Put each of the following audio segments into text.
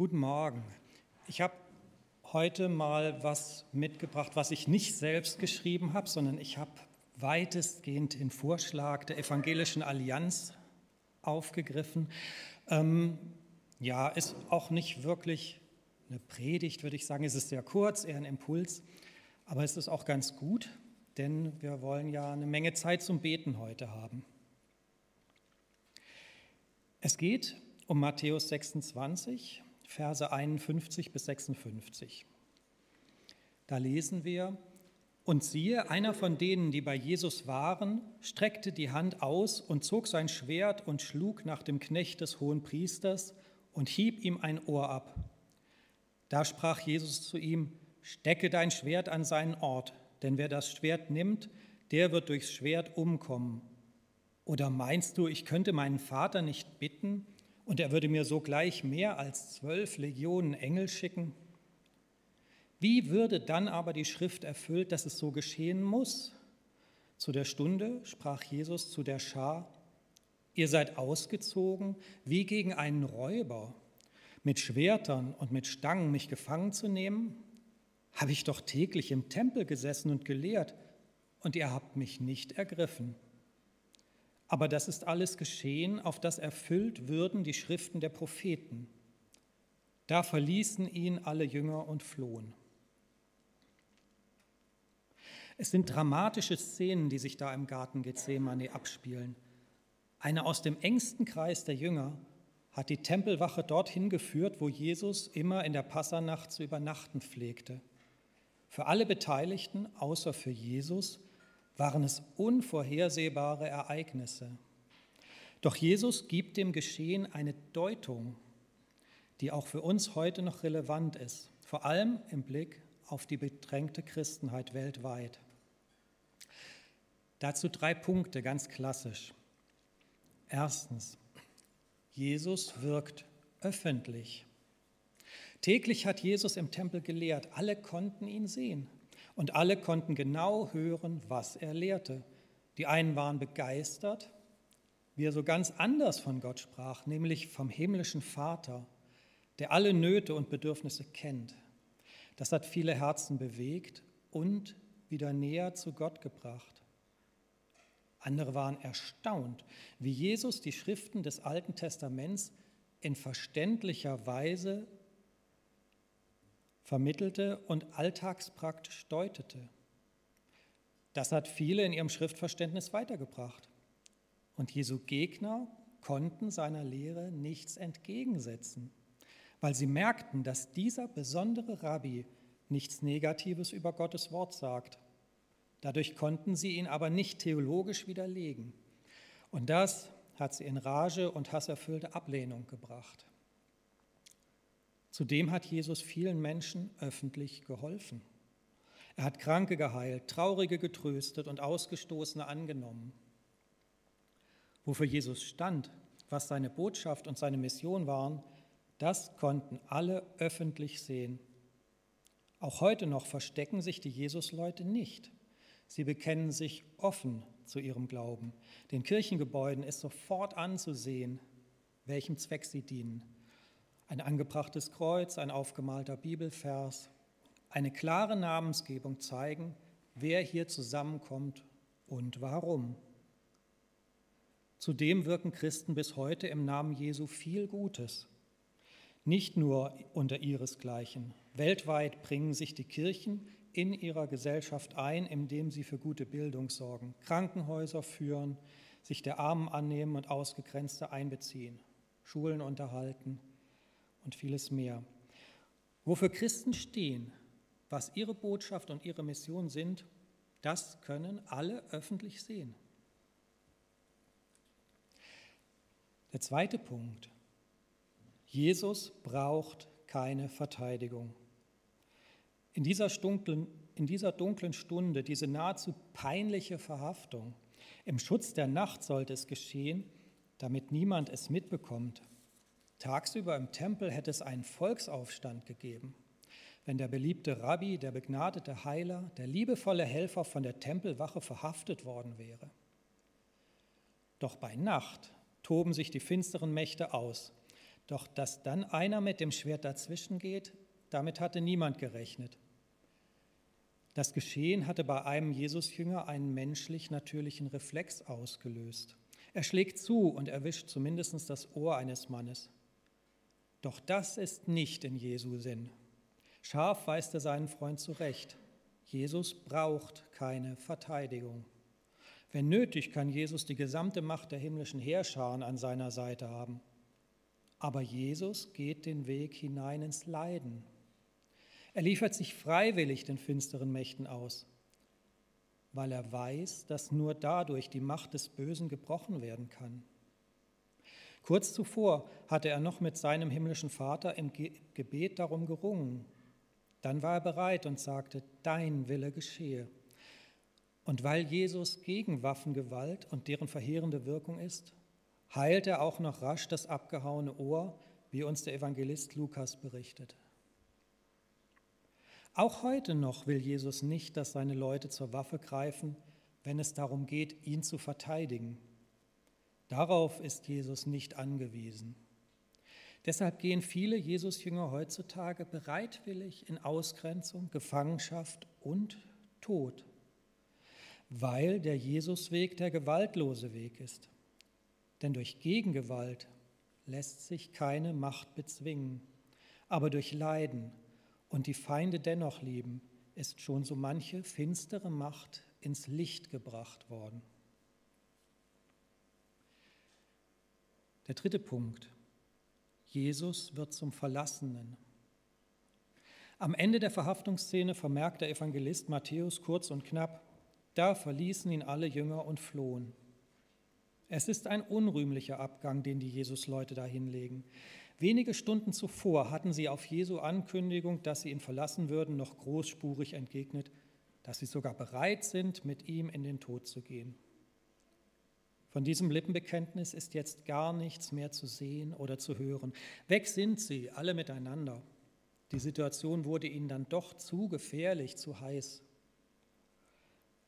Guten Morgen. Ich habe heute mal was mitgebracht, was ich nicht selbst geschrieben habe, sondern ich habe weitestgehend den Vorschlag der Evangelischen Allianz aufgegriffen. Ähm, ja, ist auch nicht wirklich eine Predigt, würde ich sagen. Es ist sehr kurz, eher ein Impuls, aber es ist auch ganz gut, denn wir wollen ja eine Menge Zeit zum Beten heute haben. Es geht um Matthäus 26, Verse 51 bis 56. Da lesen wir, und siehe, einer von denen, die bei Jesus waren, streckte die Hand aus und zog sein Schwert und schlug nach dem Knecht des hohen Priesters und hieb ihm ein Ohr ab. Da sprach Jesus zu ihm, stecke dein Schwert an seinen Ort, denn wer das Schwert nimmt, der wird durchs Schwert umkommen. Oder meinst du, ich könnte meinen Vater nicht bitten und er würde mir sogleich mehr als zwölf Legionen Engel schicken? Wie würde dann aber die Schrift erfüllt, dass es so geschehen muss? Zu der Stunde sprach Jesus zu der Schar, ihr seid ausgezogen wie gegen einen Räuber, mit Schwertern und mit Stangen mich gefangen zu nehmen? Habe ich doch täglich im Tempel gesessen und gelehrt, und ihr habt mich nicht ergriffen. Aber das ist alles geschehen, auf das erfüllt würden die Schriften der Propheten. Da verließen ihn alle Jünger und flohen. Es sind dramatische Szenen, die sich da im Garten Gethsemane abspielen. Eine aus dem engsten Kreis der Jünger hat die Tempelwache dorthin geführt, wo Jesus immer in der Passanacht zu übernachten pflegte. Für alle Beteiligten, außer für Jesus, waren es unvorhersehbare Ereignisse. Doch Jesus gibt dem Geschehen eine Deutung, die auch für uns heute noch relevant ist, vor allem im Blick auf die bedrängte Christenheit weltweit. Dazu drei Punkte, ganz klassisch. Erstens, Jesus wirkt öffentlich. Täglich hat Jesus im Tempel gelehrt, alle konnten ihn sehen und alle konnten genau hören, was er lehrte. Die einen waren begeistert, wie er so ganz anders von Gott sprach, nämlich vom himmlischen Vater, der alle Nöte und Bedürfnisse kennt. Das hat viele Herzen bewegt und wieder näher zu Gott gebracht. Andere waren erstaunt, wie Jesus die Schriften des Alten Testaments in verständlicher Weise vermittelte und alltagspraktisch deutete. Das hat viele in ihrem Schriftverständnis weitergebracht. Und Jesu Gegner konnten seiner Lehre nichts entgegensetzen, weil sie merkten, dass dieser besondere Rabbi nichts Negatives über Gottes Wort sagt Dadurch konnten sie ihn aber nicht theologisch widerlegen. Und das hat sie in Rage und hasserfüllte Ablehnung gebracht. Zudem hat Jesus vielen Menschen öffentlich geholfen. Er hat Kranke geheilt, Traurige getröstet und Ausgestoßene angenommen. Wofür Jesus stand, was seine Botschaft und seine Mission waren, das konnten alle öffentlich sehen. Auch heute noch verstecken sich die Jesusleute nicht. Sie bekennen sich offen zu ihrem Glauben. Den Kirchengebäuden ist sofort anzusehen, welchem Zweck sie dienen. Ein angebrachtes Kreuz, ein aufgemalter Bibelvers, eine klare Namensgebung zeigen, wer hier zusammenkommt und warum. Zudem wirken Christen bis heute im Namen Jesu viel Gutes. Nicht nur unter ihresgleichen. Weltweit bringen sich die Kirchen in ihrer Gesellschaft ein, indem sie für gute Bildung sorgen, Krankenhäuser führen, sich der Armen annehmen und Ausgegrenzte einbeziehen, Schulen unterhalten und vieles mehr. Wofür Christen stehen, was ihre Botschaft und ihre Mission sind, das können alle öffentlich sehen. Der zweite Punkt. Jesus braucht keine Verteidigung. In dieser, dunklen, in dieser dunklen Stunde, diese nahezu peinliche Verhaftung, im Schutz der Nacht sollte es geschehen, damit niemand es mitbekommt. Tagsüber im Tempel hätte es einen Volksaufstand gegeben, wenn der beliebte Rabbi, der begnadete Heiler, der liebevolle Helfer von der Tempelwache verhaftet worden wäre. Doch bei Nacht toben sich die finsteren Mächte aus. Doch dass dann einer mit dem Schwert dazwischen geht, damit hatte niemand gerechnet. Das Geschehen hatte bei einem Jesusjünger einen menschlich natürlichen Reflex ausgelöst. Er schlägt zu und erwischt zumindest das Ohr eines Mannes. Doch das ist nicht in Jesu Sinn. Scharf weist er seinen Freund zurecht. Jesus braucht keine Verteidigung. Wenn nötig, kann Jesus die gesamte Macht der himmlischen Heerscharen an seiner Seite haben. Aber Jesus geht den Weg hinein ins Leiden. Er liefert sich freiwillig den finsteren Mächten aus, weil er weiß, dass nur dadurch die Macht des Bösen gebrochen werden kann. Kurz zuvor hatte er noch mit seinem himmlischen Vater im Gebet darum gerungen. Dann war er bereit und sagte, dein Wille geschehe. Und weil Jesus gegen Waffengewalt und deren verheerende Wirkung ist, heilt er auch noch rasch das abgehauene Ohr, wie uns der Evangelist Lukas berichtet. Auch heute noch will Jesus nicht, dass seine Leute zur Waffe greifen, wenn es darum geht, ihn zu verteidigen. Darauf ist Jesus nicht angewiesen. Deshalb gehen viele Jesusjünger heutzutage bereitwillig in Ausgrenzung, Gefangenschaft und Tod, weil der Jesusweg der gewaltlose Weg ist. Denn durch Gegengewalt lässt sich keine Macht bezwingen, aber durch Leiden und die Feinde dennoch lieben, ist schon so manche finstere Macht ins Licht gebracht worden. Der dritte Punkt. Jesus wird zum Verlassenen. Am Ende der Verhaftungsszene vermerkt der Evangelist Matthäus kurz und knapp, da verließen ihn alle Jünger und flohen. Es ist ein unrühmlicher Abgang, den die Jesus-Leute da hinlegen. Wenige Stunden zuvor hatten sie auf Jesu Ankündigung, dass sie ihn verlassen würden, noch großspurig entgegnet, dass sie sogar bereit sind, mit ihm in den Tod zu gehen. Von diesem Lippenbekenntnis ist jetzt gar nichts mehr zu sehen oder zu hören. Weg sind sie, alle miteinander. Die Situation wurde ihnen dann doch zu gefährlich, zu heiß.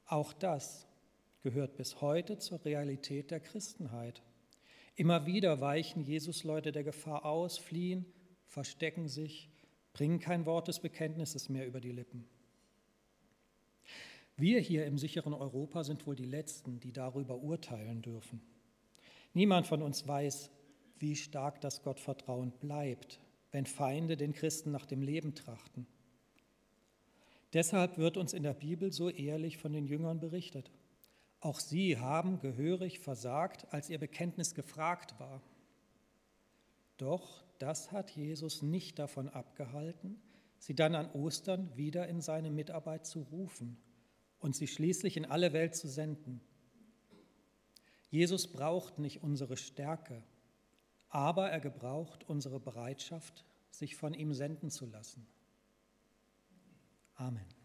Auch das gehört bis heute zur Realität der Christenheit. Immer wieder weichen Jesusleute der Gefahr aus, fliehen, verstecken sich, bringen kein Wort des Bekenntnisses mehr über die Lippen. Wir hier im sicheren Europa sind wohl die Letzten, die darüber urteilen dürfen. Niemand von uns weiß, wie stark das Gottvertrauen bleibt, wenn Feinde den Christen nach dem Leben trachten. Deshalb wird uns in der Bibel so ehrlich von den Jüngern berichtet. Auch sie haben gehörig versagt, als ihr Bekenntnis gefragt war. Doch das hat Jesus nicht davon abgehalten, sie dann an Ostern wieder in seine Mitarbeit zu rufen und sie schließlich in alle Welt zu senden. Jesus braucht nicht unsere Stärke, aber er gebraucht unsere Bereitschaft, sich von ihm senden zu lassen. Amen.